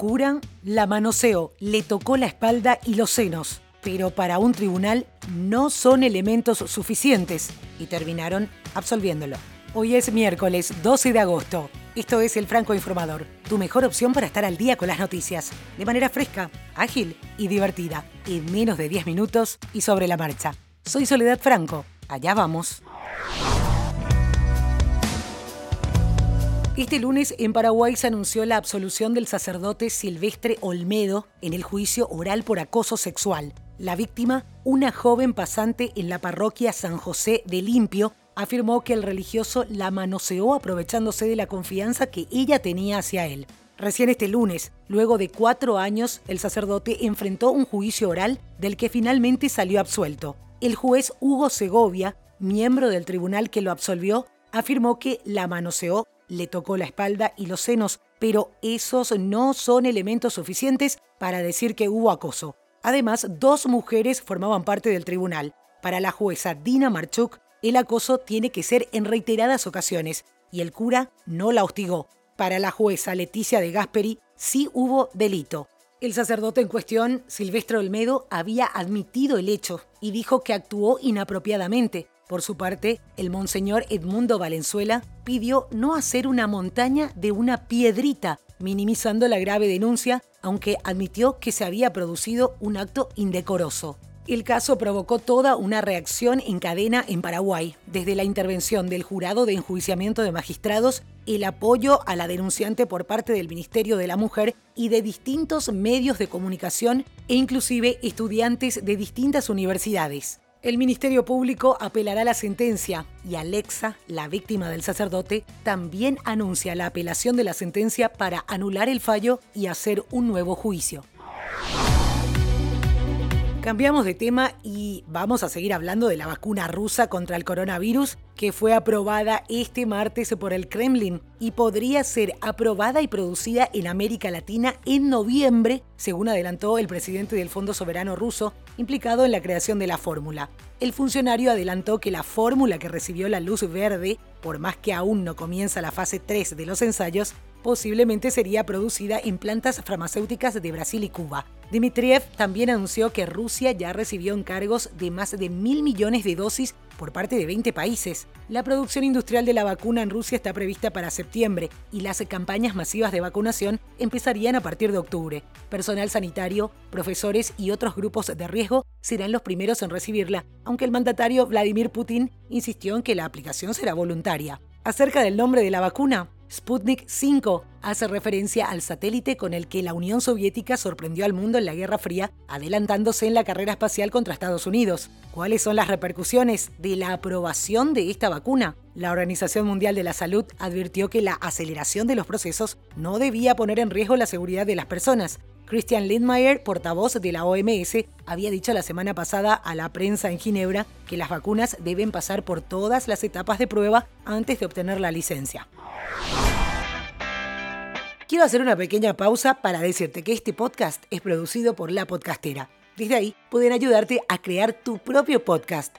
cura la manoseó, le tocó la espalda y los senos, pero para un tribunal no son elementos suficientes y terminaron absolviéndolo. Hoy es miércoles 12 de agosto. Esto es el Franco Informador, tu mejor opción para estar al día con las noticias, de manera fresca, ágil y divertida, en menos de 10 minutos y sobre la marcha. Soy Soledad Franco, allá vamos. Este lunes en Paraguay se anunció la absolución del sacerdote Silvestre Olmedo en el juicio oral por acoso sexual. La víctima, una joven pasante en la parroquia San José de Limpio, afirmó que el religioso la manoseó aprovechándose de la confianza que ella tenía hacia él. Recién este lunes, luego de cuatro años, el sacerdote enfrentó un juicio oral del que finalmente salió absuelto. El juez Hugo Segovia, miembro del tribunal que lo absolvió, afirmó que la manoseó le tocó la espalda y los senos, pero esos no son elementos suficientes para decir que hubo acoso. Además, dos mujeres formaban parte del tribunal. Para la jueza Dina Marchuk, el acoso tiene que ser en reiteradas ocasiones y el cura no la hostigó. Para la jueza Leticia de Gasperi, sí hubo delito. El sacerdote en cuestión, Silvestre Olmedo, había admitido el hecho y dijo que actuó inapropiadamente. Por su parte, el monseñor Edmundo Valenzuela pidió no hacer una montaña de una piedrita, minimizando la grave denuncia, aunque admitió que se había producido un acto indecoroso. El caso provocó toda una reacción en cadena en Paraguay, desde la intervención del jurado de enjuiciamiento de magistrados, el apoyo a la denunciante por parte del Ministerio de la Mujer y de distintos medios de comunicación e inclusive estudiantes de distintas universidades. El Ministerio Público apelará la sentencia y Alexa, la víctima del sacerdote, también anuncia la apelación de la sentencia para anular el fallo y hacer un nuevo juicio. Cambiamos de tema y vamos a seguir hablando de la vacuna rusa contra el coronavirus que fue aprobada este martes por el Kremlin y podría ser aprobada y producida en América Latina en noviembre, según adelantó el presidente del Fondo Soberano ruso implicado en la creación de la fórmula. El funcionario adelantó que la fórmula que recibió la luz verde, por más que aún no comienza la fase 3 de los ensayos, posiblemente sería producida en plantas farmacéuticas de Brasil y Cuba. Dmitriev también anunció que Rusia ya recibió encargos de más de mil millones de dosis por parte de 20 países. La producción industrial de la vacuna en Rusia está prevista para septiembre y las campañas masivas de vacunación empezarían a partir de octubre. Personal sanitario, profesores y otros grupos de riesgo serán los primeros en recibirla, aunque el mandatario Vladimir Putin insistió en que la aplicación será voluntaria. Acerca del nombre de la vacuna, Sputnik 5 hace referencia al satélite con el que la Unión Soviética sorprendió al mundo en la Guerra Fría, adelantándose en la carrera espacial contra Estados Unidos. ¿Cuáles son las repercusiones de la aprobación de esta vacuna? La Organización Mundial de la Salud advirtió que la aceleración de los procesos no debía poner en riesgo la seguridad de las personas. Christian Lindmeier, portavoz de la OMS, había dicho la semana pasada a la prensa en Ginebra que las vacunas deben pasar por todas las etapas de prueba antes de obtener la licencia. Quiero hacer una pequeña pausa para decirte que este podcast es producido por La Podcastera. Desde ahí pueden ayudarte a crear tu propio podcast.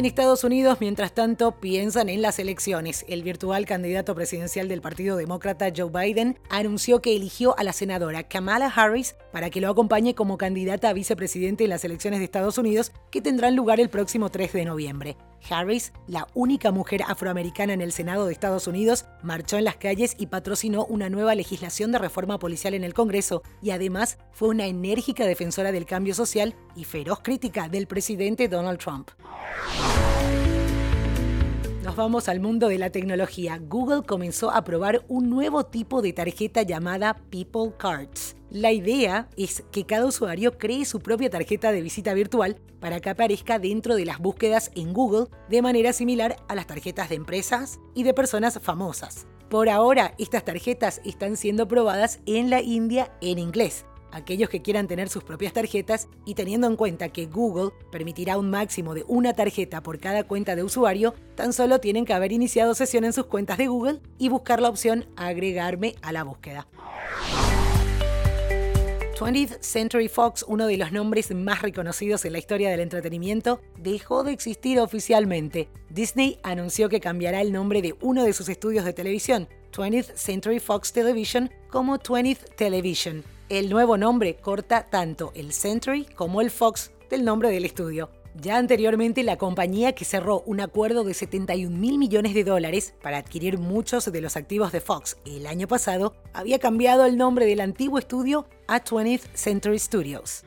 En Estados Unidos, mientras tanto, piensan en las elecciones. El virtual candidato presidencial del Partido Demócrata, Joe Biden, anunció que eligió a la senadora Kamala Harris para que lo acompañe como candidata a vicepresidente en las elecciones de Estados Unidos que tendrán lugar el próximo 3 de noviembre. Harris, la única mujer afroamericana en el Senado de Estados Unidos, marchó en las calles y patrocinó una nueva legislación de reforma policial en el Congreso y además fue una enérgica defensora del cambio social y feroz crítica del presidente Donald Trump. Vamos al mundo de la tecnología. Google comenzó a probar un nuevo tipo de tarjeta llamada People Cards. La idea es que cada usuario cree su propia tarjeta de visita virtual para que aparezca dentro de las búsquedas en Google de manera similar a las tarjetas de empresas y de personas famosas. Por ahora, estas tarjetas están siendo probadas en la India en inglés. Aquellos que quieran tener sus propias tarjetas y teniendo en cuenta que Google permitirá un máximo de una tarjeta por cada cuenta de usuario, tan solo tienen que haber iniciado sesión en sus cuentas de Google y buscar la opción agregarme a la búsqueda. 20th Century Fox, uno de los nombres más reconocidos en la historia del entretenimiento, dejó de existir oficialmente. Disney anunció que cambiará el nombre de uno de sus estudios de televisión, 20th Century Fox Television, como 20th Television. El nuevo nombre corta tanto el Century como el Fox del nombre del estudio. Ya anteriormente, la compañía que cerró un acuerdo de 71 mil millones de dólares para adquirir muchos de los activos de Fox el año pasado, había cambiado el nombre del antiguo estudio a 20th Century Studios.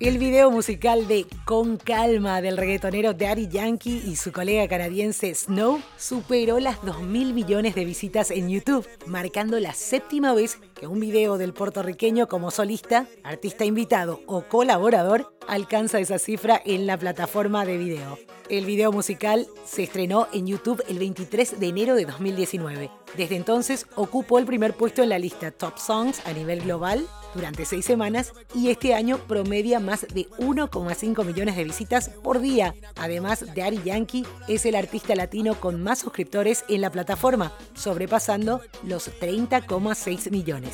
El video musical de Con Calma del reggaetonero Daddy Yankee y su colega canadiense Snow superó las 2.000 millones de visitas en YouTube, marcando la séptima vez un video del puertorriqueño como solista, artista invitado o colaborador alcanza esa cifra en la plataforma de video. El video musical se estrenó en YouTube el 23 de enero de 2019. Desde entonces ocupó el primer puesto en la lista Top Songs a nivel global durante seis semanas y este año promedia más de 1,5 millones de visitas por día. Además, Daddy Yankee es el artista latino con más suscriptores en la plataforma, sobrepasando los 30,6 millones.